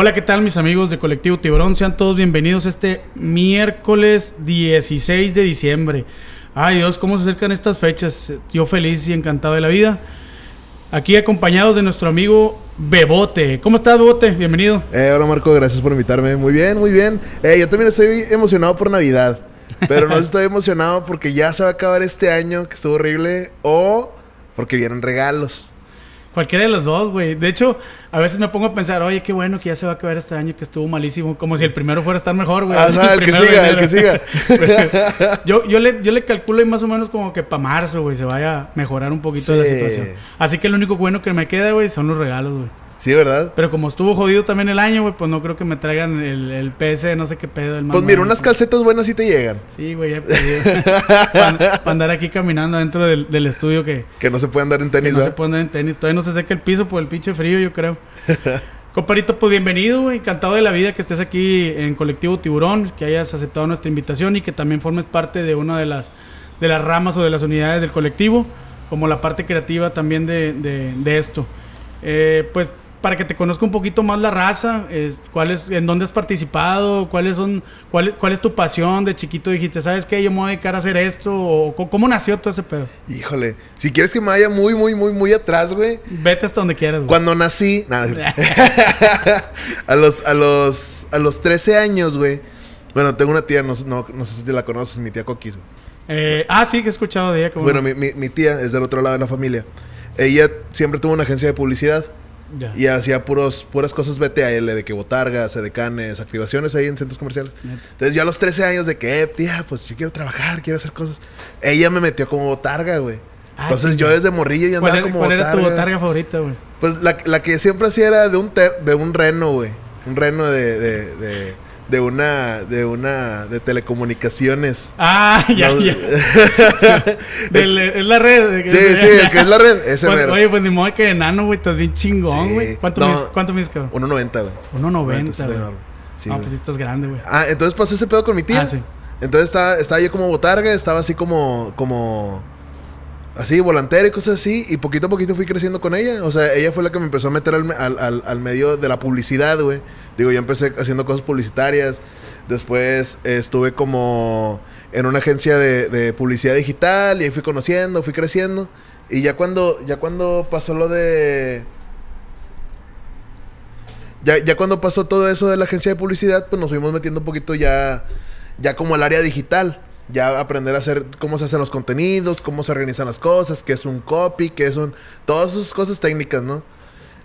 Hola, ¿qué tal mis amigos de Colectivo Tiburón? Sean todos bienvenidos este miércoles 16 de diciembre. Ay Dios, cómo se acercan estas fechas. Yo feliz y encantado de la vida. Aquí acompañados de nuestro amigo Bebote. ¿Cómo estás, Bebote? Bienvenido. Eh, hola Marco, gracias por invitarme. Muy bien, muy bien. Eh, yo también estoy emocionado por Navidad. Pero no estoy emocionado porque ya se va a acabar este año, que estuvo horrible, o porque vienen regalos. Cualquiera de los dos, güey. De hecho, a veces me pongo a pensar, oye, qué bueno que ya se va a acabar este año que estuvo malísimo. Como si el primero fuera a estar mejor, güey. Ajá, el, que siga, el que siga. yo, yo, le, yo le calculo ahí más o menos como que para marzo, güey, se vaya a mejorar un poquito la situación. Así que lo único bueno que me queda, güey, son los regalos, güey. Sí, ¿verdad? Pero como estuvo jodido también el año, güey, pues no creo que me traigan el, el PS, no sé qué pedo. El Pues mira, unas calcetas buenas sí te llegan. Sí, güey, ya Para andar aquí caminando dentro del, del estudio que, Que no se pueden dar en que tenis, no se puede andar en tenis. Todavía no se seca el piso por el pinche frío, yo creo. Comparito, pues bienvenido, güey. Encantado de la vida que estés aquí en Colectivo Tiburón, que hayas aceptado nuestra invitación y que también formes parte de una de las, de las ramas o de las unidades del colectivo, como la parte creativa también de, de- de esto. Eh, pues para que te conozca un poquito más la raza, es, cuál es, en dónde has participado, cuáles son, cuál, es- cuál es tu pasión de chiquito, dijiste, ¿sabes qué? Yo me voy a dedicar a hacer esto, o cómo nació todo ese pedo. Híjole. Si quieres que me vaya muy, muy, muy, muy atrás, güey. Vete hasta donde quieras, güey. Cuando nací, nada, a los, a los, a los 13 años, güey. Bueno, tengo una tía, no, no, no sé si te la conoces, mi tía Coquis, güey. Eh, ah, sí, que he escuchado de ella. Bueno, no. mi, mi, mi tía es del otro lado de la familia. Ella siempre tuvo una agencia de publicidad Y hacía puros, puras cosas BTAL, de que botargas, edecanes, activaciones ahí en centros comerciales. Entonces, ya a los 13 años de que, eh, tía, pues yo quiero trabajar, quiero hacer cosas. Ella me metió como botarga, güey. Ah, Entonces, yo desde morrillo ya ¿Cuál, andaba era, como cuál botarga. era tu botarga favorita, güey? Pues la, la que siempre hacía era de un, ter- de un reno, güey. Un reno de, de, de, de una, de una, de telecomunicaciones. Ah, ya, No- ya. Del- es la red. Sí, sí, el que es la red, ese Cuando- mero. Oye, pues ni modo que enano, güey. Estás bien chingón, Sí. güey. ¿Cuánto, No. ¿Cuánto mides, cabrón? 1.90, güey. 1.90, sí, güey. Sí, ah, pues sí estás grande, güey. Ah, entonces pasó ese pedo con mi tía. Ah, sí. Entonces estaba, estaba yo como botarga, estaba así como, como, así, volantera y cosas así. Y poquito a poquito fui creciendo con ella. O sea, ella fue la que me empezó a meter al, al, al- al medio de la publicidad, güey. Digo, yo empecé haciendo cosas publicitarias. Después eh, estuve como en una agencia de, de publicidad digital y ahí fui conociendo, fui creciendo. Y ya cuando, ya cuando pasó lo de... Ya, ya cuando pasó todo eso de la agencia de publicidad, pues nos fuimos metiendo un poquito ya, ya como al área digital. Ya aprender a hacer cómo se hacen los contenidos, cómo se organizan las cosas, qué es un copy, qué son... Todas esas cosas técnicas, ¿no?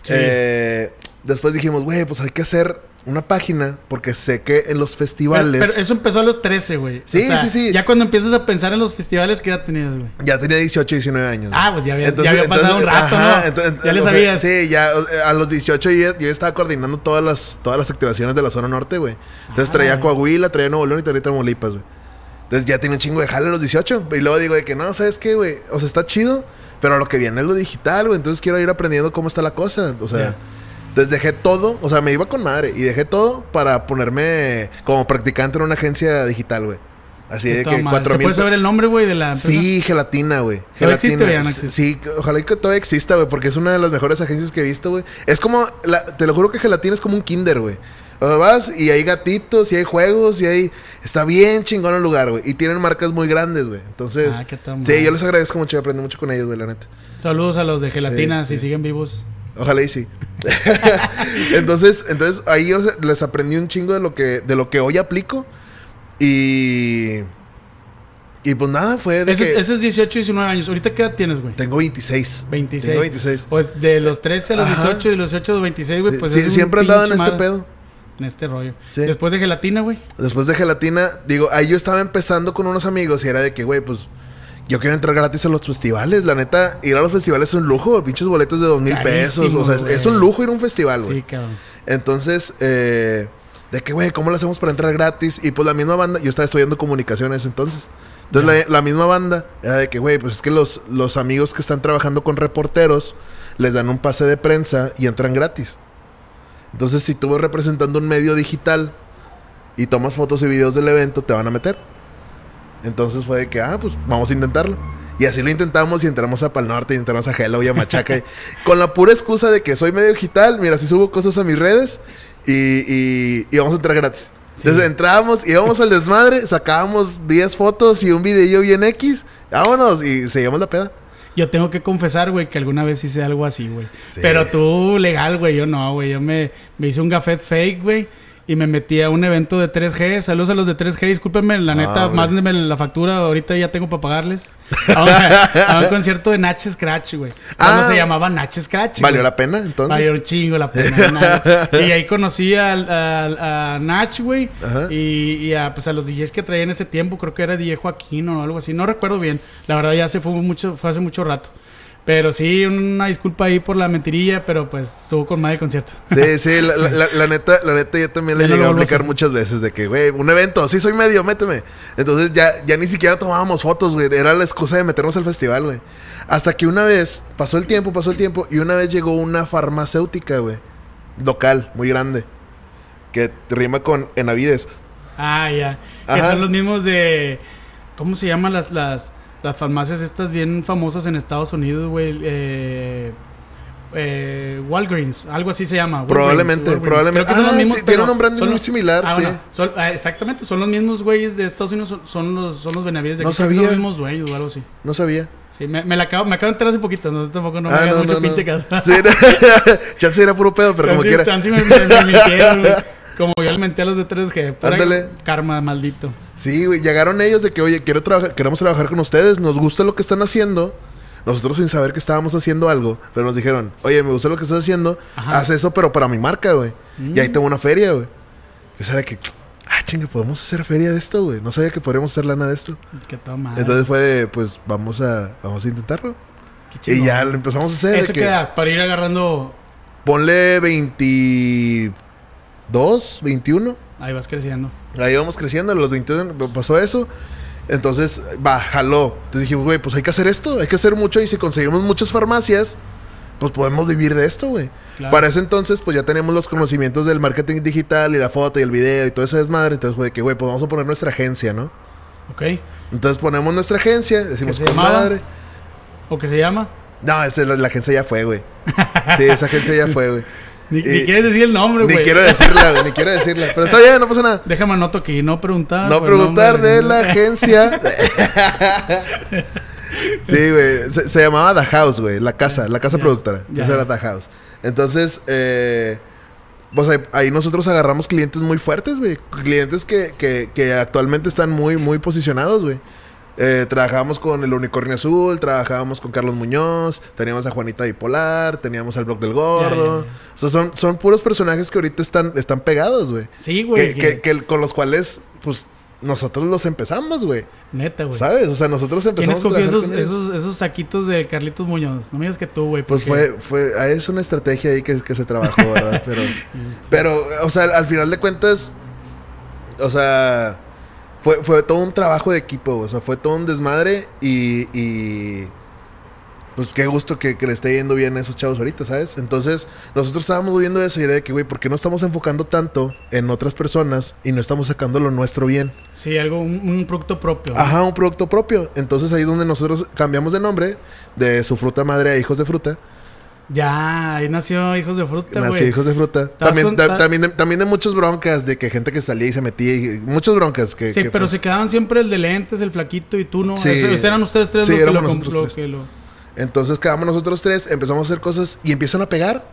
Sí. Eh, después dijimos, güey, pues hay que hacer una página porque sé que en los festivales... pero eso empezó a los 13, güey. Sí, sí, sí. Ya cuando empiezas a pensar en los festivales, ¿qué edad tenías, güey? Ya tenía 18, 19 años. Ah, pues ya había, ya había pasado un rato, ajá, ¿no? entonces- ya le sea, sabías. sí, ya eh, a los 18 yo, yo estaba coordinando todas las, todas las activaciones de la zona norte, güey. Entonces Ah. traía Coahuila, traía Nuevo León y traía Tamaulipas, güey. Entonces ya tenía un chingo de jale a los 18. Y luego digo de que no, ¿sabes qué, güey? O sea, está chido, pero lo que viene es lo digital, güey. Entonces quiero ir aprendiendo cómo está la cosa. O sea, entonces dejé todo, o sea, me iba con madre. Y dejé todo para ponerme como practicante en una agencia digital, güey. Así de que madre. cuatro ¿Se mil. puede saber el nombre, güey, de la empresa? Sí, gelatina, güey. ¿Todavía existe Gelatina. no existe? Sí, ojalá que todavía exista, güey, porque es una de las mejores agencias que he visto, güey. Es como, la- te lo juro que gelatina es como un kinder, güey. O sea, vas y hay gatitos, y hay juegos, y hay... Está bien chingón el lugar, güey. Y tienen marcas muy grandes, güey. Entonces... Ah, qué tan sí, yo les agradezco mucho aprendí mucho con ellos, güey, la neta. Saludos a los de gelatina, Sí, si sí. siguen vivos. Ojalá y sí. entonces, entonces ahí yo les aprendí un chingo de lo que, de lo que hoy aplico. Y... Y pues nada, fue de Ese, que... es- ese es 18, 19 años. ¿Ahorita qué edad tienes, güey? Tengo 26. 26. Tengo 26. Pues de los 13 a los Ajá. 18 y de los 18 a los 26, güey, pues sí, es siempre he andado en este pedo. En este rollo. Sí. Después de gelatina, güey. Después de gelatina, digo, ahí yo estaba empezando con unos amigos y era de que, güey, pues yo quiero entrar gratis a los festivales. La neta, ir a los festivales es un lujo. Pinches boletos de dos mil pesos. O sea, es un lujo ir a un festival, güey. Sí, cabrón. Entonces, eh, de que, güey, ¿cómo lo hacemos para entrar gratis? Y pues la misma banda, yo estaba estudiando comunicaciones entonces. Entonces, la, la misma banda era de que, güey, pues es que los, los amigos que están trabajando con reporteros les dan un pase de prensa y entran gratis. Entonces, si tú vas representando un medio digital y tomas fotos y videos del evento, te van a meter. Entonces fue de que, ah, pues vamos a intentarlo. Y así lo intentamos y entramos a Pal Norte y entramos a Hello y a Machaca. y- con la pura excusa de que soy medio digital, mira, si subo cosas a mis redes y, y íbamos a entrar gratis. Entonces entrábamos, íbamos al desmadre, sacábamos 10 fotos y un videillo bien X, vámonos y seguíamos la peda. Yo tengo que confesar, güey, que alguna vez hice algo así, güey. Pero tú, legal, güey, yo no, güey. Yo me, me hice un gafet fake, güey y me metí a un evento de 3G. Saludos a los de 3G, discúlpenme, la neta, mándenme la factura, ahorita ya tengo para pagarles. A un, concierto de Natch Scratch, güey. Cuando ah. se llamaba Natch Scratch. ¿Valió la pena entonces? Valió un chingo la pena. y ahí conocí a, a, a güey. Y, y, a, pues, a los DJs que traía en ese tiempo, creo que era DJ Joaquín o algo así, no recuerdo bien. La verdad ya se fue mucho, fue hace mucho rato. Pero sí, una disculpa ahí por la mentirilla, pero pues estuvo con mal el concierto. Sí, sí, la, neta, la neta yo también le llegué a aplicar muchas veces de que, güey, un evento, sí soy medio, méteme. Entonces ya, ya ni siquiera tomábamos fotos, güey. Era la excusa de meternos al festival, güey. Hasta que una vez, pasó el tiempo, pasó el tiempo, y una vez llegó una farmacéutica, güey. Local, muy grande. Que rima con Enavides. Ah, ya. Que son los mismos de. ¿Cómo se llaman las, las las farmacias estas bien famosas en Estados Unidos, güey. Eh, eh, Walgreens, algo así se llama. probablemente, probablemente. son los ah, mismos, tiene un nombre muy similar, ah, sí. Ah, exactamente, son los mismos güeyes de Estados Unidos, son, los, son los Benavides de aquí. No sabía. Son los mismos dueños o algo así. No sabía. Sí, me, me, la acabo, me acabo de enterar hace poquito, no, tampoco no me hagas mucho pinche caso. Sí, chance era puro pedo, pero como quiera. Chance me, me, me mintieron. Como yo alimenté a los de 3G. Ándale. Karma, maldito. Sí, güey. Llegaron ellos de que, oye, quiero trabajar, queremos trabajar con ustedes. Nos gusta lo que están haciendo. Nosotros sin saber que estábamos haciendo algo. Pero nos dijeron, oye, me gusta lo que estás haciendo. Haz eso, pero para mi marca, güey. Y ahí mm. tengo una feria, güey. Yo sabía que, ah, chinga, podemos hacer feria de esto, güey. No sabía que podríamos hacer lana de esto. Qué toma. Entonces fue, pues, vamos a, vamos a intentarlo. y ya lo empezamos a hacer. ¿Eso queda para ir agarrando? Ponle 20 2, 21. Ahí vas creciendo. Ahí vamos creciendo, a los 21 pasó eso. Entonces, va, jaló. Entonces dijimos, güey, pues hay que hacer esto, hay que hacer mucho y si conseguimos muchas farmacias, pues podemos vivir de esto, güey. Para ese entonces, pues ya tenemos los conocimientos del marketing digital y la foto y el video y todo ese desmadre. Entonces, güey, que, güey, pues vamos a poner nuestra agencia, ¿no? Ok. Entonces ponemos nuestra agencia, decimos, madre ¿O qué se llama? No, esa, la, la agencia ya fue, güey. Sí, esa agencia ya fue, güey. Ni, quieres decir el nombre, güey. Ni quiero decirla, güey. Ni quiero decirla. Pero está bien, no pasa nada. Déjame anoto aquí. No preguntar. No preguntar de la agencia. sí, güey. Se, llamaba The House, güey. La casa, la casa productora. Esa era The House. Entonces, eh, pues ahí, nosotros agarramos clientes muy fuertes, güey. Clientes que, que, que actualmente están muy, muy posicionados, güey. Eh, trabajábamos con el Unicornio Azul, trabajábamos con Carlos Muñoz, teníamos a Juanita Bipolar, teníamos al Block del Gordo. O sea, son, son puros personajes que ahorita están, están pegados, güey. Sí, güey. Que, con los cuales, pues, nosotros los empezamos, güey. Neta, güey. ¿Sabes? O sea, nosotros empezamos ¿Quién escogió esos, esos, esos, saquitos de Carlitos Muñoz? No me digas que tú, güey. Pues fue, fue, ah, es una estrategia ahí que, que se trabajó, ¿verdad? Pero, pero, o sea, al final de cuentas, o sea fue, fue todo un trabajo de equipo, o sea, fue todo un desmadre y, y pues qué gusto que, le esté yendo bien a esos chavos ahorita, ¿sabes? Entonces, nosotros estábamos viendo eso y era de que, güey, ¿por qué no estamos enfocando tanto en otras personas y no estamos sacando lo nuestro bien? Sí, algo, un, producto propio. Ajá, un producto propio. Entonces ahí es donde nosotros cambiamos de nombre de su fruta madre a hijos de fruta. Ya, ahí nació Hijos de Fruta, güey. Nació Hijos de Fruta. También, también, también, de muchas broncas, de que gente que salía y se metía. Y, muchas broncas que... Sí, pero pues se quedaban siempre el de lentes, el flaquito y tú, ¿no? Sí. eran ustedes tres sí, los que lo, tres. Entonces quedamos nosotros tres, empezamos a hacer cosas y empiezan a pegar.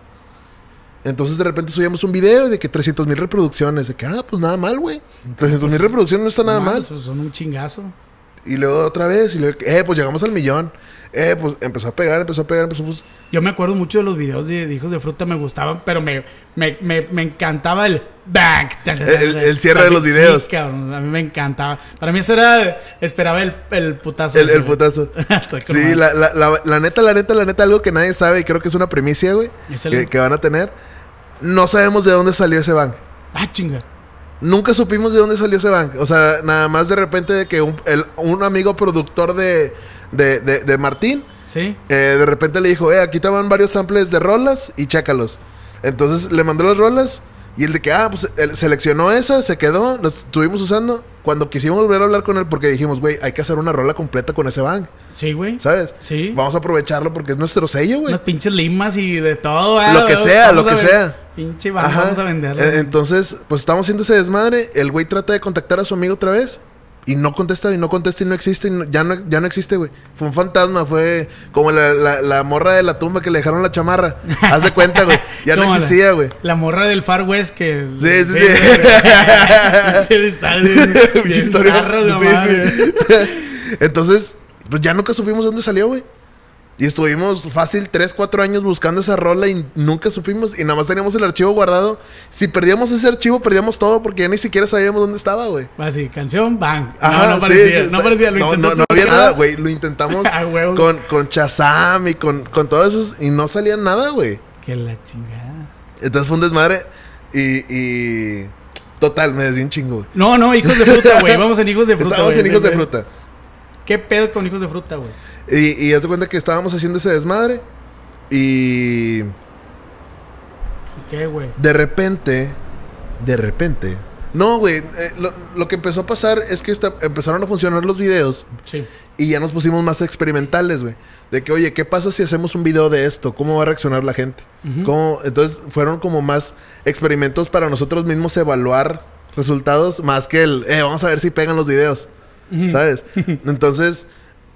Entonces de repente subíamos un video de que 300 mil reproducciones. De que, ah, pues nada mal, güey. 300 mil pues, reproducciones no está nada mal. Son un chingazo. Y luego otra vez, y luego, eh, pues llegamos al millón. Eh, pues empezó a pegar, empezó a pegar, empezó a... Yo me acuerdo mucho de los videos de, Hijos de Fruta, me gustaban, pero me, me, me, me encantaba el bang. El, cierre de los videos. Sí, a mí me encantaba. Para mí eso era, esperaba el, el putazo. El, el putazo. sí, la, la, la, la, neta, la neta, la neta, algo que nadie sabe y creo que es una primicia, güey, que, que, van a tener. No sabemos de dónde salió ese bang. Ah, chinga. Nunca supimos de dónde salió ese bang. O sea, nada más de repente de que un, el, un amigo productor de, de, de, de Martín Sí. Eh, de repente le dijo, eh, aquí estaban varios samples de rolas y chécalos. Entonces le mandó las rolas y el de que, ah, pues él seleccionó esa, se quedó, las estuvimos usando. Cuando quisimos volver a hablar con él, porque dijimos, güey, hay que hacer una rola completa con ese bang. Sí, güey. ¿Sabes? Sí. Vamos a aprovecharlo porque es nuestro sello, güey. Unas pinches limas y de todo, Lo que sea, lo que sea. Pinche Ajá. vamos a venderla. Eh, Entonces, pues estamos haciendo ese desmadre. El güey trata de contactar a su amigo otra vez. Y no contesta, y no contesta, y no existe. y no- ya, no, ya no existe, güey. Fue un fantasma, fue como la, la- la morra de la tumba que le dejaron la chamarra. Haz de cuenta, güey. Ya no existía, güey. La morra del Far West que. Sí, sí, sí. Pinche Pinche historia. historia. Sí, sí. Entonces, pues ya nunca supimos dónde salió, güey. Y estuvimos fácil 3, 4 años buscando esa rola y nunca supimos. Y nada más teníamos el archivo guardado. Si perdíamos ese archivo, perdíamos todo porque ya ni siquiera sabíamos dónde estaba, güey. Así, canción, bang. Ajá, no, parecía. sí, no está- parecía, lo no, no, no había nada, güey. Lo intentamos Ah, con, con Chazam y con, con todo eso y no salía nada, güey. Que la chingada. Entonces fue un desmadre y... y... Total, me desvié un chingo, güey. No, no, hijos de fruta, güey. Vamos en hijos de fruta. Estábamos güey. en hijos de fruta. ¿Qué pedo con hijos de fruta, güey? Y, y haz de cuenta que estábamos haciendo ese desmadre. Y ¿Qué, güey? de repente, de repente. No, güey. eh, lo, lo que empezó a pasar es que esta- empezaron a funcionar los videos. Sí. Y ya nos pusimos más experimentales, güey. De que, oye, ¿qué pasa si hacemos un video de esto? ¿Cómo va a reaccionar la gente? ¿Cómo? Entonces fueron como más experimentos para nosotros mismos evaluar resultados más que el, eh, vamos a ver si pegan los videos. ¿Sabes? Entonces,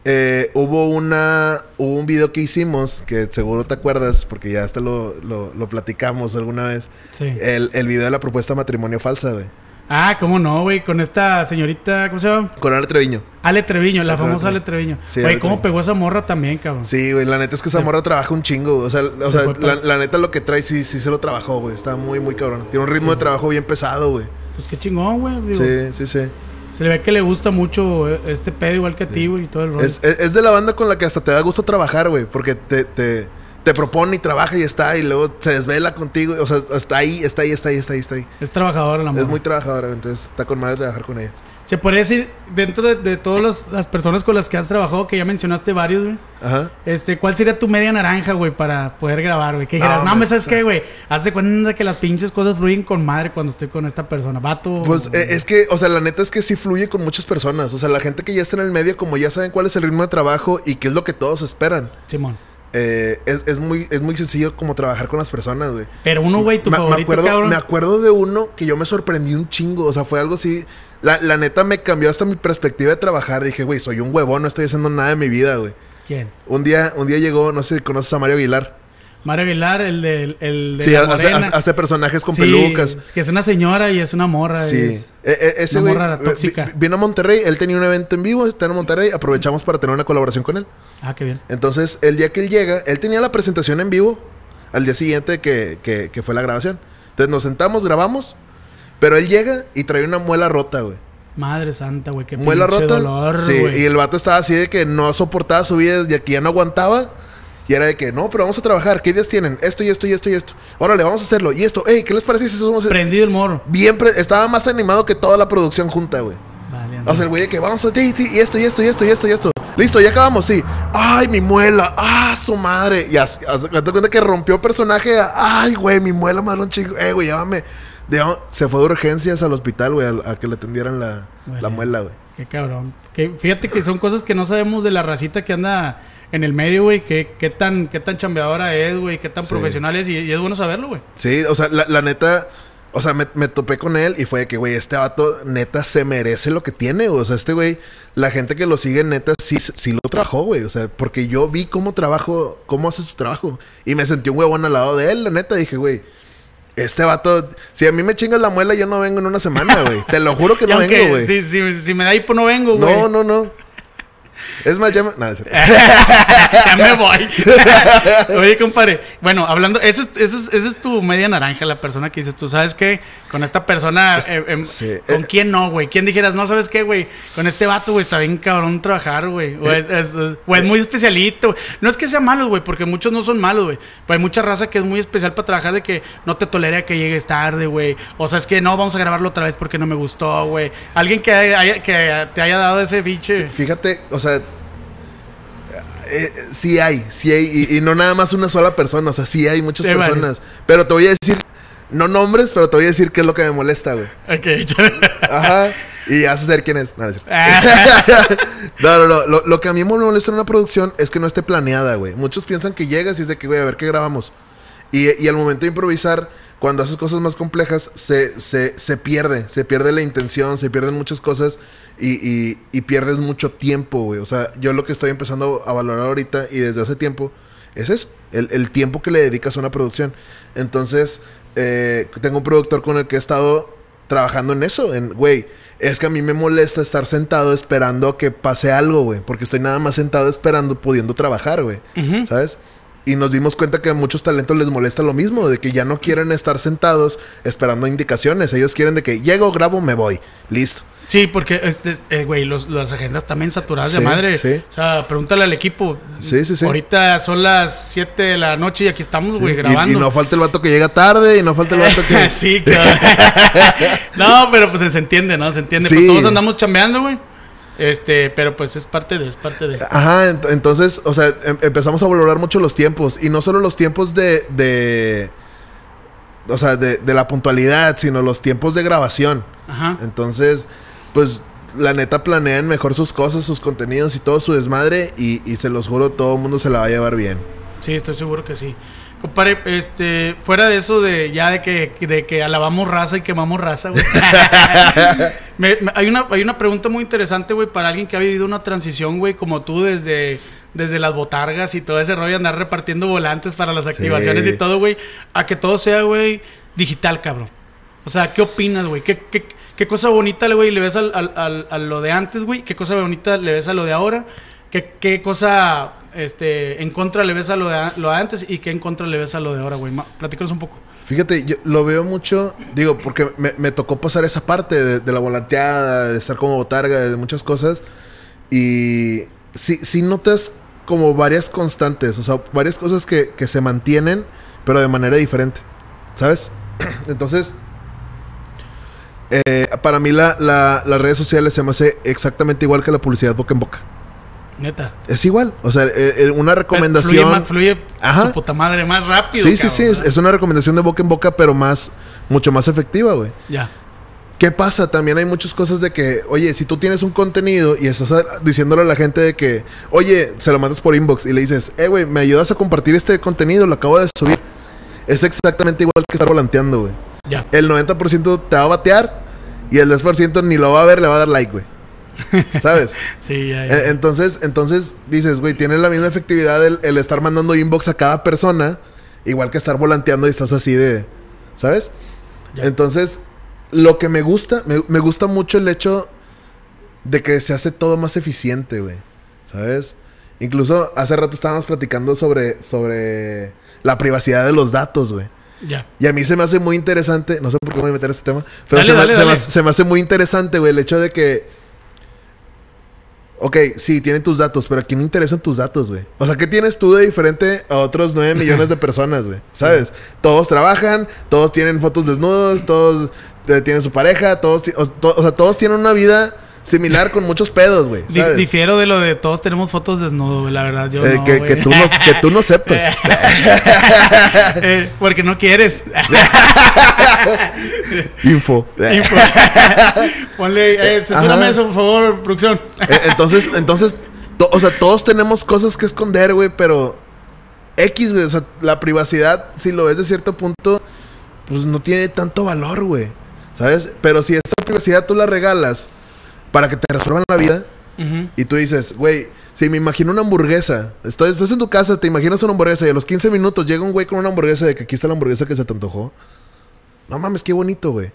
eh, hubo una hubo un video que hicimos, que seguro te acuerdas, porque ya hasta lo, lo, lo platicamos alguna vez. Sí. El, el video de la propuesta de matrimonio falsa, güey. Ah, ¿cómo no, güey? Con esta señorita, ¿cómo se llama? Con Ale Treviño. Ale Treviño, la famosa. Ale Treviño. Sí, Güey, Ale ¿cómo Treviño. pegó esa morra también, cabrón? Sí, güey, la neta es que esa morra trabaja un chingo. O sea, o Se sea la, neta lo que trae sí, sí se lo trabajó, güey. Está muy, muy cabrón. Tiene un ritmo Sí. de trabajo bien pesado, güey. Pues qué chingón, güey. Digo, Sí, sí, sí. Se le ve que le gusta mucho eh, este pedo igual que a ti, güey, y todo el rollo. Es, es- es de la banda con la que hasta te da gusto trabajar, güey. Porque te, te, te propone y trabaja y está. Y luego se desvela contigo. O sea, está ahí, está ahí, está ahí, está ahí, está ahí. Es trabajadora la morra. Es muy trabajadora, entonces está con madre trabajar con ella. Se podría decir, dentro de, de todas las, personas con las que has trabajado, que ya mencionaste varios, güey. Ajá. Este, ¿cuál sería tu media naranja, güey, para poder grabar, güey? Que No, dijeras, no, me pues, sabes qué, güey. Hace cuenta que las pinches cosas fluyen con madre cuando estoy con esta persona. Vato. Pues eh, es que, o sea, la neta es que sí fluye con muchas personas. O sea, la gente que ya está en el medio, como ya saben cuál es el ritmo de trabajo y qué es lo que todos esperan. Simón. Eh, es, es muy, es muy sencillo como trabajar con las personas, güey. Pero uno, güey, tu me, me favorito, acuerdo, cabrón. me acuerdo de uno que yo me sorprendí un chingo. O sea, fue algo así. La, la neta me cambió hasta mi perspectiva de trabajar. Dije, güey, soy un huevón, no estoy haciendo nada de mi vida, güey. ¿Quién? Un día, un día llegó, no sé si conoces a Mario Aguilar. Mario Aguilar, el de, el de Sí, la hace, hace- personajes con Sí, pelucas. es que es una señora y es una morra. Sí. es- E- e- ese una morra vi- tóxica. vi- vino a Monterrey, él tenía un evento en vivo, está en Monterrey, aprovechamos para tener una colaboración con él. Ah, qué bien. Entonces, el día que él llega, él tenía la presentación en vivo al día siguiente que, que- que fue la grabación. Entonces nos sentamos, grabamos, pero él llega y trae una muela rota, güey. Madre santa, güey, qué Muela rota. dolor, sí, y el vato estaba así de que no soportaba su vida, ya que ya no aguantaba. Y era de que, no, pero vamos a trabajar. ¿Qué ideas tienen? Esto y esto y esto y esto. Órale, vamos a hacerlo. Y esto, hey, ¿qué les parece si Prendido el morro. Bien, pre- estaba más animado que toda la producción junta, güey. Vale, O sea, el güey de que vamos a sí, sí, y esto, y esto, y esto, y esto, y esto. Listo, ya acabamos, sí. Ay, mi muela. Ah, su madre. Y haz, cuenta que rompió personaje. Ay, güey, mi muela, madre, un chico. Eh, güey, llámame. Se fue de urgencias al hospital, güey, a, a que le atendieran la, Vale. la muela, güey. Qué cabrón. Que, fíjate que son cosas que no sabemos de la racita que anda en el medio, güey. Qué, qué tan, qué tan chambeadora es, güey. Qué tan Sí. profesional es. Y, y es bueno saberlo, güey. Sí, o sea, la, la neta. O sea, me, me topé con él y fue de que, güey, este vato neta se merece lo que tiene. güey. O sea, este güey, la gente que lo sigue neta sí, sí lo trabajó, güey. O sea, porque yo vi cómo trabajo, cómo hace su trabajo. Y me sentí un huevón al lado de él, la neta. Dije, güey, este vato, si a mí me chingas la muela, yo no vengo en una semana, güey. Te lo juro que no vengo, güey. Si, si, si me da hipo, no vengo, güey. no, no, no. Es más, ya me... No, ya me voy. Oye, compadre. Bueno, hablando, esa es, esa es, esa es tu media naranja, la persona que dices, tú sabes que con esta persona, eh, em, sí. ¿con Eh, quién no, güey? ¿Quién dijeras, no sabes qué, güey? Con este vato, güey, está bien cabrón trabajar, güey. O, es, es- es- o muy especialito. güey. No es que sea malo, güey, porque muchos no son malos, güey. Pero hay mucha raza que es muy especial para trabajar de que no te tolera que llegues tarde, güey. O sea, es que no, vamos a grabarlo otra vez porque no me gustó, güey. Alguien que, haya- que te haya dado ese biche. Fíjate, o sea, eh, sí hay, sí hay, y, y no nada más una sola persona, o sea, sí hay muchas Sí, personas. Pero te voy a decir, no nombres, pero te voy a decir qué es lo que me molesta, güey. Ok. Ajá. Y vas a saber quién es. No, no es. No, no, no. Lo, lo que a mí me molesta en una producción es que no esté planeada, güey. Muchos piensan que llegas y es de que, güey, a ver qué grabamos. Y, y al momento de improvisar, cuando haces cosas más complejas, se, se, se pierde. Se pierde la intención, se pierden muchas cosas y, y, y pierdes mucho tiempo, güey. O sea, yo lo que estoy empezando a valorar ahorita y desde hace tiempo es eso, el, el tiempo que le dedicas a una producción. Entonces, eh, tengo un productor con el que he estado trabajando en eso, en, güey, es que a mí me molesta estar sentado esperando a que pase algo, güey, porque estoy nada más sentado esperando, pudiendo trabajar, güey. ¿sabes? Y nos dimos cuenta que a muchos talentos les molesta lo mismo, de que ya no quieren estar sentados esperando indicaciones, ellos quieren de que llego, grabo, me voy, listo. Sí, porque, este, eh, güey, los- las agendas también saturadas de Sí, madre. sí. O sea, pregúntale al equipo. Sí, sí, sí. Ahorita son las 7 de la noche y aquí estamos, güey, grabando. Y, no falta el vato que llega tarde, y no falta el vato que... sí, cabrón. no, pero pues se entiende, ¿no? Se entiende. Sí. Pues todos andamos chambeando, güey. Este, pero pues es parte de, es parte de. Ajá, ent- entonces, o sea, em- empezamos a valorar mucho los tiempos. Y no solo los tiempos de. de o sea, de, de la puntualidad, sino los tiempos de grabación. Ajá. Entonces, pues, la neta planean mejor sus cosas, sus contenidos y todo su desmadre. Y, y se los juro, todo el mundo se la va a llevar bien. Sí, estoy seguro que sí. Compadre, este, fuera de eso de ya de que, de que alabamos raza y quemamos raza, güey. Me- me- hay, una, hay una pregunta muy interesante, güey, para alguien que ha vivido una transición, güey, como tú, desde, desde las botargas y todo ese rollo, andar repartiendo volantes para las activaciones Sí. y todo, güey, a que todo sea, güey, digital, cabrón. O sea, ¿qué opinas, güey? ¿Qué, qué, qué cosa bonita, güey, le ves al, al- al- a lo de antes, güey? ¿Qué cosa bonita le ves a lo de ahora? ¿Qué, qué cosa este, en contra le ves a lo de, lo de antes y qué en contra le ves a lo de ahora, güey? Platícanos un poco. Fíjate, yo lo veo mucho, digo, porque me, me tocó pasar esa parte de, de la volanteada, de estar como botarga, de muchas cosas. Y sí, sí notas como varias constantes, o sea, varias cosas que, que se mantienen, pero de manera diferente, ¿sabes? Entonces, eh, para mí la- la- las redes sociales se me hace exactamente igual que la publicidad boca en boca. Neta. Es igual, o sea, eh, eh, una Fluye, recomendación... fluye Ajá. su puta madre más rápido. Sí, sí, sí, es, es una recomendación de boca en boca, pero más, mucho más efectiva, güey. Ya. ¿Qué pasa? También hay muchas cosas de que, oye, si tú tienes un contenido y estás a- diciéndole a la gente de que, oye, se lo mandas por inbox y le dices, eh, güey, ¿me ayudas a compartir este contenido? Lo acabo de subir. Es exactamente igual que estar volanteando, güey. Ya. El 90% te va a batear y el 10% ni lo va a ver, le va a dar like, güey. ¿Sabes? Sí, ya, ya. Eh, Entonces, entonces dices, güey, tiene la misma efectividad el, el estar mandando inbox a cada persona, igual que estar volanteando y estás así de, ¿sabes? Ya. Entonces, lo que me gusta, me, me gusta mucho el hecho de que se hace todo más eficiente, güey, ¿sabes? Incluso hace rato estábamos platicando sobre, sobre la privacidad de los datos, güey. Ya. Y a mí se me hace muy interesante, no sé por qué voy a meter este tema, pero Dale, se, me- dale, se me, dale. hace- se me hace muy interesante, güey, el hecho de que... Ok, sí, tienen tus datos, pero ¿a quién le interesan tus datos, güey? O sea, ¿qué tienes tú de diferente a otros 9 millones de personas, güey? ¿Sabes? Todos trabajan, todos tienen fotos desnudos, todos eh, tienen su pareja, todos, o, to- o sea, todos tienen una vida similar con muchos pedos, güey. Difiero de lo de todos tenemos fotos desnudo, güey, la verdad. Yo Eh, no, que, tú no, que tú no sepas. Eh, porque no quieres. Info. Info. Ponle, eh, censúrame Ajá. eso, por favor, producción. Eh, Entonces, entonces, to- o sea, todos tenemos cosas que esconder, güey, pero X, güey, o sea, la privacidad, si lo ves de cierto punto, pues no tiene tanto valor, güey, ¿sabes? Pero si esta privacidad tú la regalas para que te resuelvan la vida y tú dices, güey, si me imagino una hamburguesa, estás, estás en tu casa, te imaginas una hamburguesa y a los 15 minutos llega un güey con una hamburguesa de que aquí está la hamburguesa que se te antojó. No mames, qué bonito, güey.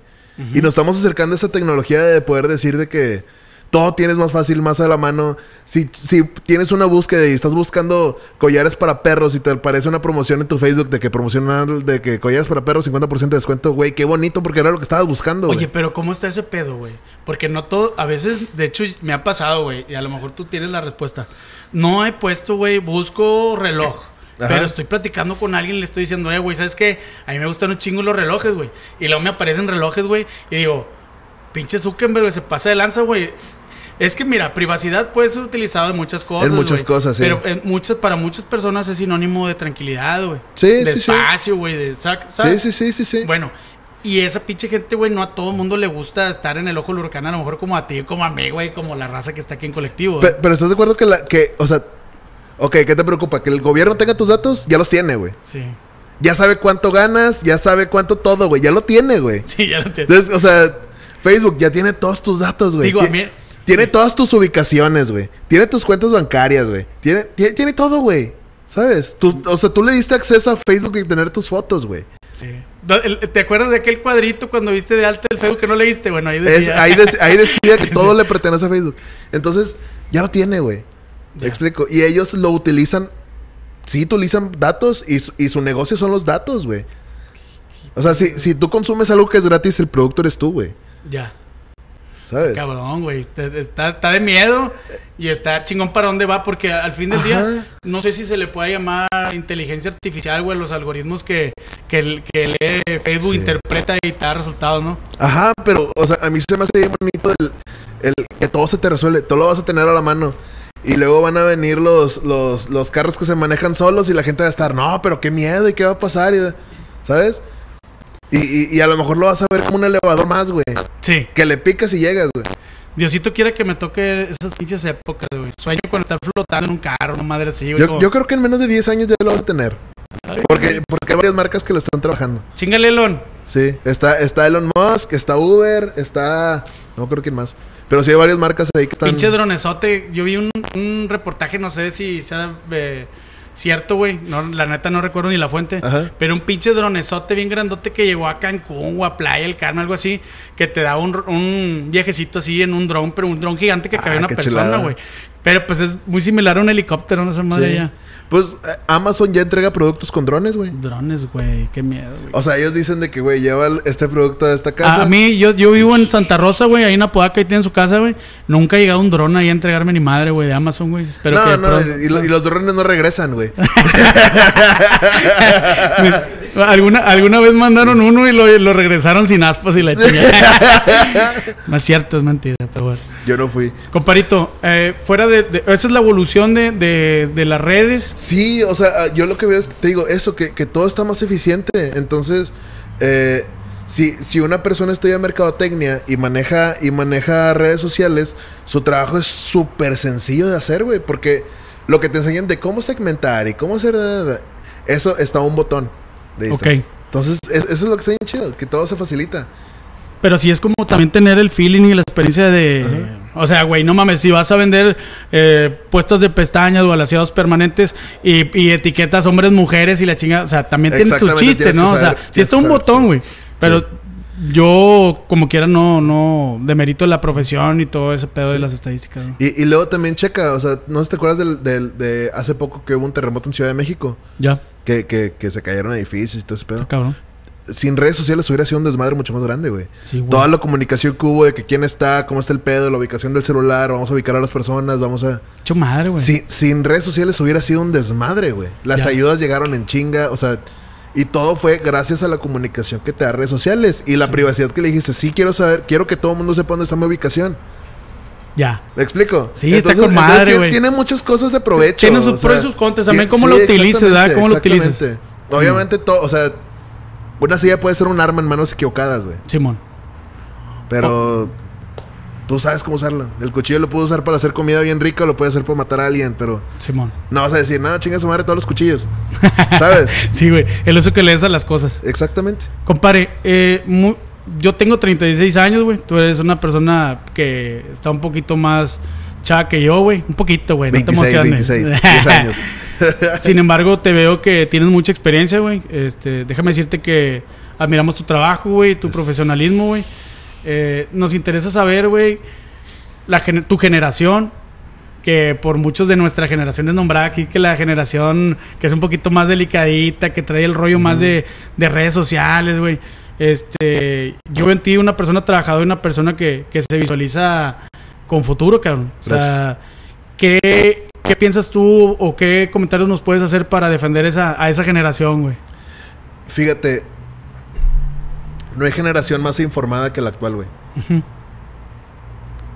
Y nos estamos acercando a esa tecnología de poder decir de que todo tienes más fácil, más a la mano. Si, si tienes una búsqueda y estás buscando collares para perros y te aparece una promoción en tu Facebook de que promocionar de que collares para perros 50% de descuento, güey, qué bonito porque era lo que estabas buscando. Oye, pero ¿cómo está ese pedo, güey? Porque no todo, a veces, de hecho, me ha pasado, güey, y a lo mejor tú tienes la respuesta. No he puesto, güey, busco reloj. Ajá. Pero estoy platicando con alguien y le estoy diciendo, eh, güey, ¿sabes qué? A mí me gustan un chingo los relojes, güey. Y luego me aparecen relojes, güey. Y digo, pinche Zuckerberg, se pasa de lanza, güey. Es que, mira, privacidad puede ser utilizado en muchas cosas. En muchas cosas, sí. Pero en muchas, para muchas personas es sinónimo de tranquilidad, güey. Sí, de sí, espacio, güey. De, sac- sí, ¿sabes? sí, sí, sí, sí. Bueno, y esa pinche gente, güey, no a todo mundo le gusta estar en el ojo del huracán, a lo mejor como a ti, como a mí, güey, como la raza que está aquí en colectivo. Pe- güey. pero estás de acuerdo que la, que, o sea, ok, ¿qué te preocupa? Que el gobierno tenga tus datos, ya los tiene, güey. Sí. Ya sabe cuánto ganas, ya sabe cuánto todo, güey. Ya lo tiene, güey. Sí, ya lo tiene. Entonces, o sea, Facebook ya tiene todos tus datos, güey. Digo, a mí- Tiene sí. todas tus ubicaciones, güey. Tiene tus cuentas bancarias, güey. Tiene, tiene, tiene todo, güey. ¿Sabes? Tú- o sea, tú le diste acceso a Facebook y tener tus fotos, güey. Sí. ¿Te acuerdas de aquel cuadrito cuando viste de alta el Facebook que no leíste? Bueno, ahí Es- decía. ahí, decía que todo le pertenece a Facebook. Entonces, ya lo tiene, güey. ¿Me Ya. explico? Y ellos lo utilizan. Sí, utilizan datos y, su- y su negocio son los datos, güey. O sea, si, si tú consumes algo que es gratis, el producto eres tú, güey. Ya. ¿Sabes? Cabrón, güey. Está, está de miedo y está chingón para dónde va porque al fin del Ajá. día no sé si se le puede llamar inteligencia artificial, güey, los algoritmos que, que, que lee Facebook Sí. interpreta y te da resultados, ¿no? Ajá, pero, o sea, a mí se me hace bien bonito el, el que todo se te resuelve, todo lo vas a tener a la mano. Y luego van a venir los, los, los carros que se manejan solos y la gente va a estar, no, pero qué miedo y qué va a pasar, y- ¿sabes? Y, y, y a lo mejor lo vas a ver como un elevador más, güey. Sí. Que le picas y llegas, güey. Diosito quiere que me toque esas pinches épocas, güey. Sueño con estar flotando en un carro, una madre así, güey. Yo, como- yo creo que en menos de 10 años ya lo vas a tener. Ay, Porque, porque hay varias marcas que lo están trabajando. Chingale, Elon. Sí, está, está Elon Musk, está Uber, está... No creo quién más. Pero sí hay varias marcas ahí que están... Pinche dronesote. Yo vi un, un reportaje, no sé si sea eh, cierto, güey. No, la neta no recuerdo ni la fuente. Ajá. Pero un pinche dronesote bien grandote que llegó a Cancún o a Playa del Carmen, algo así. Que te daba un, un viajecito así en un dron, pero un dron gigante que Ah, cabía una persona, güey. Pero pues es muy similar a un helicóptero, no sé madre Sí. ya. Pues eh, Amazon ya entrega productos con drones, güey. Drones, güey. Qué miedo, güey. O sea, ellos dicen de que, güey, lleva este producto a esta casa. A, a mí, yo, yo vivo en Santa Rosa, güey, ahí en Apodaca, ahí tienen su casa, güey. Nunca ha llegado un dron ahí a entregarme ni madre, güey, de Amazon, güey. Espero no, que no, pronto- y, lo- y los drones no regresan, güey. ¿Alguna, alguna vez mandaron uno y lo, lo regresaron sin aspas y la chingada. no es cierto, es mentira. Yo no fui. Comparito, eh, fuera de, de- Esa es la evolución de, de- de las redes. Sí, o sea, ah, yo lo que veo es, te digo, eso, que, que todo está más eficiente. Entonces, eh, si, si una persona estudia mercadotecnia y maneja, y maneja redes sociales, su trabajo es súper sencillo de hacer, güey. Porque lo que te enseñan de cómo segmentar y cómo hacer... Eso está a un botón de distancia. Ok. Entonces, es- eso es lo que está bien chido, que todo se facilita. Pero sí es como también tener el feeling y la experiencia de... O sea, güey, no mames, si vas a vender eh, puestas de pestañas o alaciados permanentes y, y etiquetas hombres, mujeres y la chingada, o sea, también tiene tu Exactamente, chiste, ¿no? o sea, si está un saber, botón, sí. güey. Pero Sí. yo, como quiera, no, no demerito la profesión y todo ese pedo de las estadísticas. ¿no? Y, y luego también checa, o sea, no sé si te acuerdas del, del- de hace poco que hubo un terremoto en Ciudad de México, Ya, que, que, que se cayeron edificios y todo ese pedo. está cabrón. Sin redes sociales hubiera sido un desmadre mucho más grande, güey. Sí, güey. Toda la comunicación que hubo de que quién está, cómo está el pedo, la ubicación del celular, vamos a ubicar a las personas, vamos a... Hecho madre, güey. Sin, sin redes sociales hubiera sido un desmadre, güey. Las Ya. ayudas llegaron en chinga, o sea... Y todo fue gracias a la comunicación que te da redes sociales y la privacidad que le dijiste, sí quiero saber, quiero que todo el mundo sepa dónde está mi ubicación. Ya. ¿Me explico? Sí, está con madre, tiene- güey. Tiene muchas cosas de provecho. Tiene sus pros y sus contras, también cómo lo utilices, ¿verdad? Cómo lo utilices. Obviamente, todo, o sea, una silla puede ser un arma en manos equivocadas, güey. Simón. Pero Oh. tú sabes cómo usarlo. El cuchillo lo puedo usar para hacer comida bien rica, o lo puedes hacer para matar a alguien, pero Simón. no vas a decir, no, chinga su madre todos los cuchillos. ¿Sabes? Sí, güey. El uso que le des a las cosas. Exactamente. Compare, eh, mu- yo tengo 36 años, güey. Tú eres una persona que está un poquito más chava que yo, güey. Un poquito, güey. No te 26, emociones. 26, 10 años. Sin embargo, te veo que tienes mucha experiencia, güey. Este, déjame decirte que admiramos tu trabajo, güey, tu Es- profesionalismo, güey. Eh, nos interesa saber, güey, gener- tu generación, que por muchos de nuestra generación es nombrada aquí, que la generación que es un poquito más delicadita, que trae el rollo más de, de redes sociales, güey. Este, yo en ti una persona trabajadora y una persona que, que se visualiza con futuro, cabrón. O sea. ¿qué, ¿qué piensas tú o qué comentarios nos puedes hacer para defender esa, a esa generación, güey? Fíjate, no hay generación más informada que la actual, güey.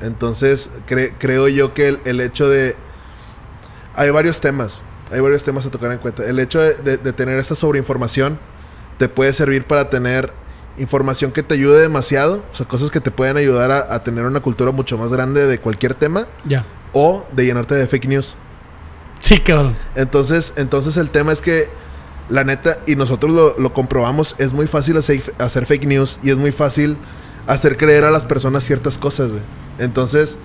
Entonces, cre- creo yo que el, el hecho de... Hay varios temas, hay varios temas a tocar en cuenta. El hecho de, de- de tener esta sobreinformación te puede servir para tener información que te ayude demasiado, o sea, cosas que te pueden ayudar a, a tener una cultura mucho más grande de cualquier tema, Ya. o de llenarte de fake news. Sí, cabrón. Entonces, entonces el tema es que la neta, y nosotros lo, lo comprobamos, es muy fácil hacer, hacer fake news y es muy fácil hacer creer a las personas ciertas cosas, güey. Entonces,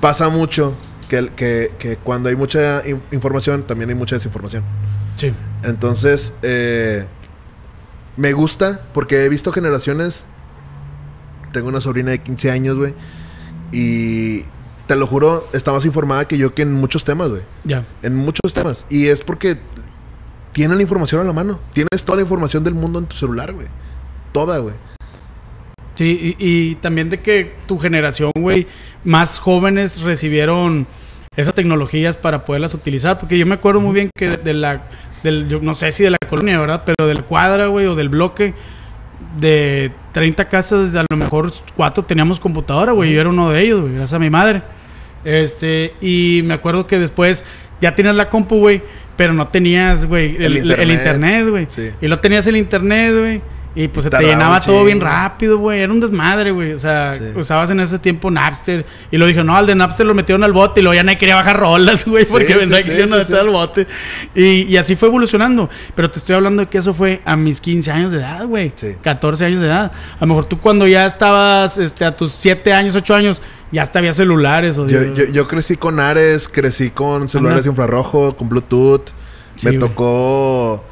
pasa mucho que, que, que cuando hay mucha in- información, también hay mucha desinformación. Sí. Entonces, eh, me gusta porque he visto generaciones. Tengo una sobrina de 15 años, güey. Y te lo juro, está más informada que yo que en muchos temas, güey. Ya. En muchos temas. Y es porque tienen la información a la mano. Tienes toda la información del mundo en tu celular, güey. Toda, güey. Sí, y, y también de que tu generación, güey, más jóvenes recibieron esas tecnologías para poderlas utilizar. Porque yo me acuerdo muy bien que de la, del, yo no sé si de la colonia, ¿verdad? Pero de la cuadra, güey, o del bloque, de 30 casas, a lo mejor cuatro teníamos computadora, güey. Yo era uno de ellos, güey, gracias a mi madre. Este, y me acuerdo que después ya tenías la compu, güey, pero no tenías, güey, el, El internet, güey. Sí. Y lo tenías el internet, güey. Y pues se te llenaba todo bien rápido, güey. Era un desmadre, güey. O sea, Sí. usabas en ese tiempo Napster. Y lo dije, no, al de Napster lo metieron al bote. Y luego ya nadie quería bajar rolas, güey. Sí, Porque sí, vendría sí, que yo no sí. al bote. Y, y así fue evolucionando. Pero te estoy hablando de que eso fue a mis 15 años de edad, güey. Sí. 14 años de edad. A lo mejor tú cuando ya estabas este, a tus 7 años, 8 años, ya hasta había celulares. O Yo, yo, yo crecí con Ares, crecí con celulares Anda. infrarrojo, con Bluetooth. Sí, Me tocó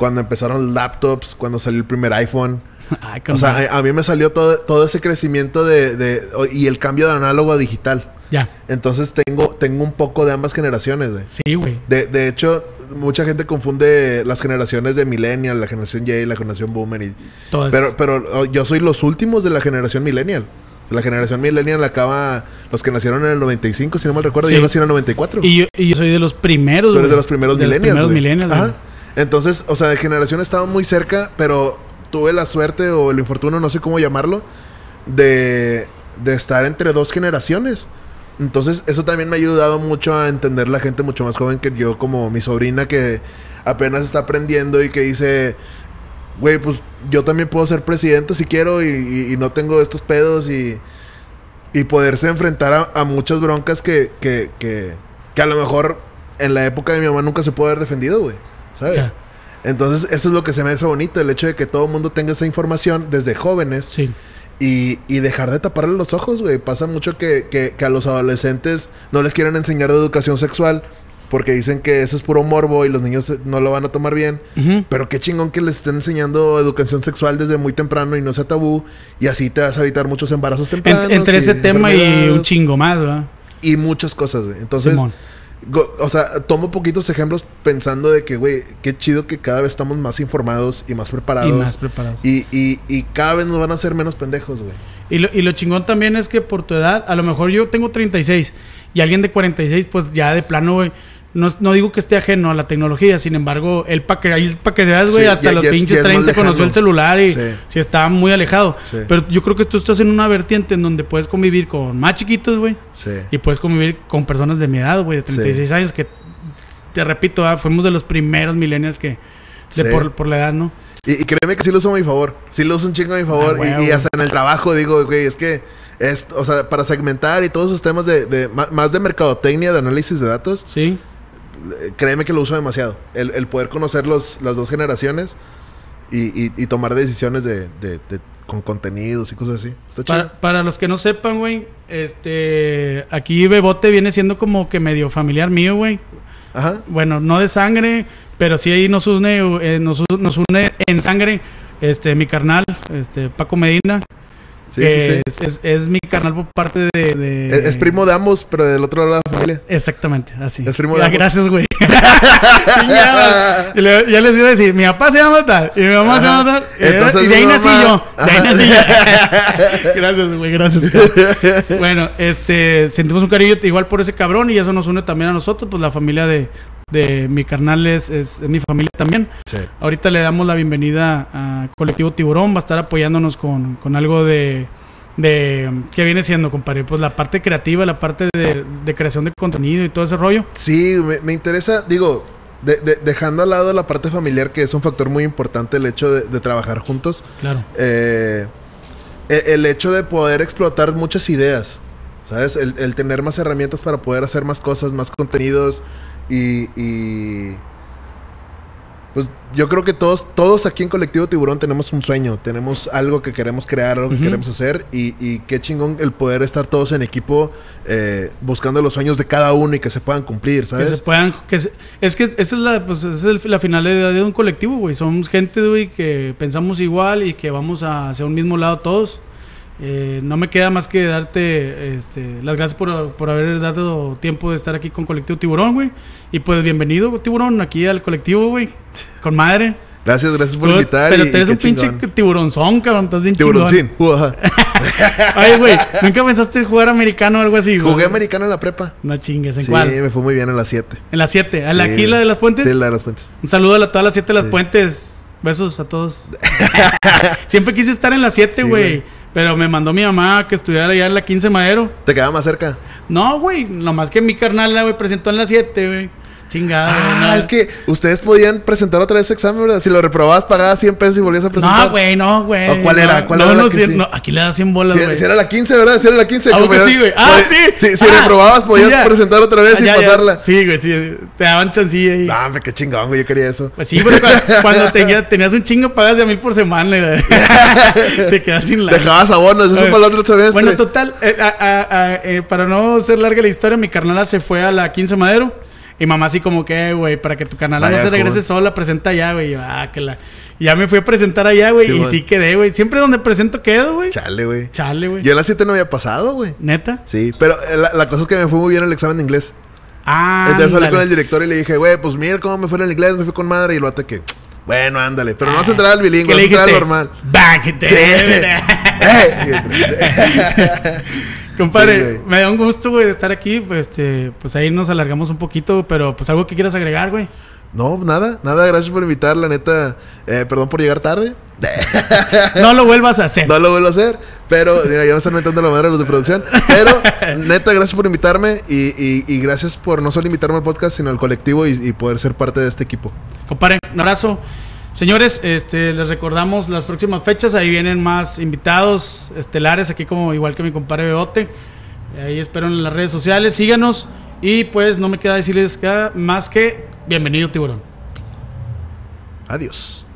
cuando empezaron los laptops, cuando salió el primer iPhone. Ay, O sea, a, a mí me salió todo, todo ese crecimiento de, de- y el cambio de análogo a digital. ya. Entonces tengo, tengo un poco de ambas generaciones, güey. Sí, güey. De, de hecho, mucha gente confunde las generaciones de Millennial, la generación Y, la generación Boomer. Y, Todas. pero, pero oh, yo soy los últimos de la generación Millennial. La generación Millennial acaba... Los que nacieron en el 95, si no mal recuerdo. Sí. Yo nací en el 94. y, yo, y yo soy de los primeros, Tú eres de los primeros De los millennials. primeros güey. millennials, Ajá. Entonces, o sea, de generación estaba muy cerca, pero tuve la suerte o el infortunio, no sé cómo llamarlo, de, de estar entre dos generaciones. Entonces, eso también me ha ayudado mucho a entender la gente mucho más joven que yo, como mi sobrina que apenas está aprendiendo y que dice, güey, pues yo también puedo ser presidente si quiero y, y- no tengo estos pedos y, y poderse enfrentar a, a muchas broncas que, que, que, que a lo mejor en la época de mi mamá nunca se pudo haber defendido, güey. ¿Sabes? Entonces, eso es lo que se me hace bonito, el hecho de que todo el mundo tenga esa información desde jóvenes Sí. y, y dejar de taparle los ojos, güey. Pasa mucho que, que, que a los adolescentes no les quieren enseñar de educación sexual porque dicen que eso es puro morbo y los niños eh, no lo van a tomar bien. Pero qué chingón que les estén enseñando educación sexual desde muy temprano y no sea tabú. Y así te vas a evitar muchos embarazos En- tempranos. entre ese tema y un chingo más, ¿verdad? y muchas cosas, güey. Entonces, Simón. O sea, tomo poquitos ejemplos pensando de que, güey, qué chido que cada vez estamos más informados y más preparados. Y más preparados. Y, y, y cada vez nos van a hacer menos pendejos, güey. Y lo, y lo chingón también es que por tu edad, a lo mejor yo tengo 36 y alguien de 46, pues ya de plano, güey. No, no digo que esté ajeno a la tecnología, sin embargo, él para que, ahí pa' que veas, güey, Sí, hasta ya- los ya pinches es más 30 conoció el celular y Sí. si estaba muy alejado. Sí. Pero yo creo que tú estás en una vertiente en donde puedes convivir con más chiquitos, güey, Sí. y puedes convivir con personas de mi edad, güey, de 36 años, que te repito, ah, fuimos de los primeros millennials que, de por, por la edad, ¿no? Y, y créeme que sí lo uso a mi favor. Sí lo uso un chingo a mi favor. Ah, y- y, hasta en el trabajo digo, güey, es que... Es, o sea, para segmentar y todos esos temas de, de- más de mercadotecnia, de análisis de datos, Sí. Créeme que lo uso demasiado. El, el poder conocer los, las dos generaciones y, y- y tomar decisiones de, de- de- con contenidos y cosas así. Está chido. Para, para los que no sepan, güey, este, aquí Bebote viene siendo como que medio familiar mío, güey. Ajá. Bueno, no de sangre, pero sí ahí nos une, eh, nos, nos une en sangre, este, mi carnal, este, Paco Medina. Sí, sí, sí. Es, es- es mi carnal por parte de... de- Es, es primo de ambos, pero del otro lado de la familia. Exactamente, así. Es primo de Ya, ambos. gracias, güey. ya, ya les iba a decir, mi papá se llama tal, y mi mamá se Ajá. llama tal. y- Entonces y de ahí mi nací mamá- yo. De ahí nací yo. gracias, güey, gracias. bueno, este, sentimos un cariño igual por ese cabrón y eso nos une también a nosotros, pues la familia de, de mi carnal es, es- es mi familia también. Sí. Ahorita le damos la bienvenida a Colectivo Tiburón, va a estar apoyándonos con, con algo de, de... ¿Qué viene siendo, compadre? Pues la parte creativa, la parte de, de creación de contenido y todo ese rollo. Sí, me, me interesa, digo, de- de- dejando al lado la parte familiar, que es un factor muy importante el hecho de, de trabajar juntos, Claro. eh, e- el hecho de poder explotar muchas ideas, ¿sabes? El, el tener más herramientas para poder hacer más cosas, más contenidos y... y pues yo creo que todos, todos aquí en Colectivo Tiburón tenemos un sueño, tenemos algo que queremos crear, algo que queremos hacer y, y qué chingón el poder estar todos en equipo eh, buscando los sueños de cada uno y que se puedan cumplir, Que ¿sabes? se puedan. Que se- es que esa es la, pues, esa es la finalidad de un colectivo, güey. Somos gente, güey, que pensamos igual y que vamos hacia un mismo lado todos. Eh, no me queda más que darte este, las gracias por, por haber dado tiempo de estar aquí con Colectivo Tiburón, güey. Y pues bienvenido, Tiburón, aquí al colectivo, güey. Con madre. Gracias, gracias por Tú- invitar. pero y- eres un pinche chingón. tiburonzón, cabrón. Estás bien. Tiburoncín. Oye, güey, ¿nunca pensaste en jugar americano o algo así, güey? Jugué americano en la prepa. No chingues, ¿en Sí, cuál? me fue muy bien en las 7. En las 7. ¿A la aquí, la de las puentes? Sí, la de las puentes. Un saludo a todas las 7 de las Sí. puentes. Besos a todos. Siempre quise estar en las 7, Sí, güey. güey. Pero me mandó mi mamá que estudiara allá en la 15 Madero. ¿Te quedaba más cerca? No, güey. Nomás que mi carnal, güey, presentó en la 7, güey. Chingada. Ah, no. es que ustedes podían presentar otra vez ese examen, ¿verdad? Si lo reprobabas, pagabas 100 pesos y volvías a presentar. No, güey, no, güey. ¿O cuál no, era? ¿Cuál no, era la que sí? aquí le da 100 bolas, Si, güey. si era la 15, ¿verdad? Si era la 15. Ah, como que ya- sí, güey. Ah, sí. Si, si Ah, reprobabas, podías sí, ya. presentar otra vez Ah, sin ya, ya. pasarla. Sí, güey, sí. Te daban chancilla ahí. No, hombre, qué chingón, güey. Yo quería eso. Pues sí, pero cuando, cuando tenía- tenías un chingo pagas de a mil por semana, güey. te quedas sin la. Dejabas abonos, eso para el otro semestre. Bueno, total, eh, a- a- a- eh, para no ser larga la historia, mi carnala se fue a la 15 Madero. Y mamá así como que, "Eh, güey, para que tu carnala no se regrese sola, presenta allá, güey. Ah, que la... Y ya me fui a presentar allá, güey. Sí, y sí quedé, güey. Siempre donde presento quedo, güey. Chale, güey. Chale, güey. Yo en la 7 no había pasado, güey. ¿Neta? Sí, pero eh, la, la cosa es que me fue muy bien el examen de inglés. Ah, Entonces ándale. con el director y le dije, güey, pues mira cómo me fue en el inglés, me fui con madre. Y lo ate que, bueno, ándale. Pero no vas a entrar al bilingüe, ¿Qué vas a entrar al normal. Back Eh, Compadre, Sí, me da un gusto, güey, de estar aquí. Pues, este, pues ahí nos alargamos un poquito, pero pues algo que quieras agregar, güey. No, nada, nada, gracias por invitar, la neta. eh, perdón por llegar tarde. No lo vuelvas a hacer. No lo vuelvo a hacer, pero mira, ya me están metiendo la madre los de producción. Pero, neta, gracias por invitarme y, y- y gracias por no solo invitarme al podcast, sino al colectivo y, y poder ser parte de este equipo. Compadre, un abrazo. Señores, este, les recordamos las próximas fechas. Ahí vienen más invitados estelares, aquí como igual que mi compadre Beote. Ahí espero en las redes sociales. Síganos. Y pues no me queda decirles más que bienvenido, tiburón. Adiós.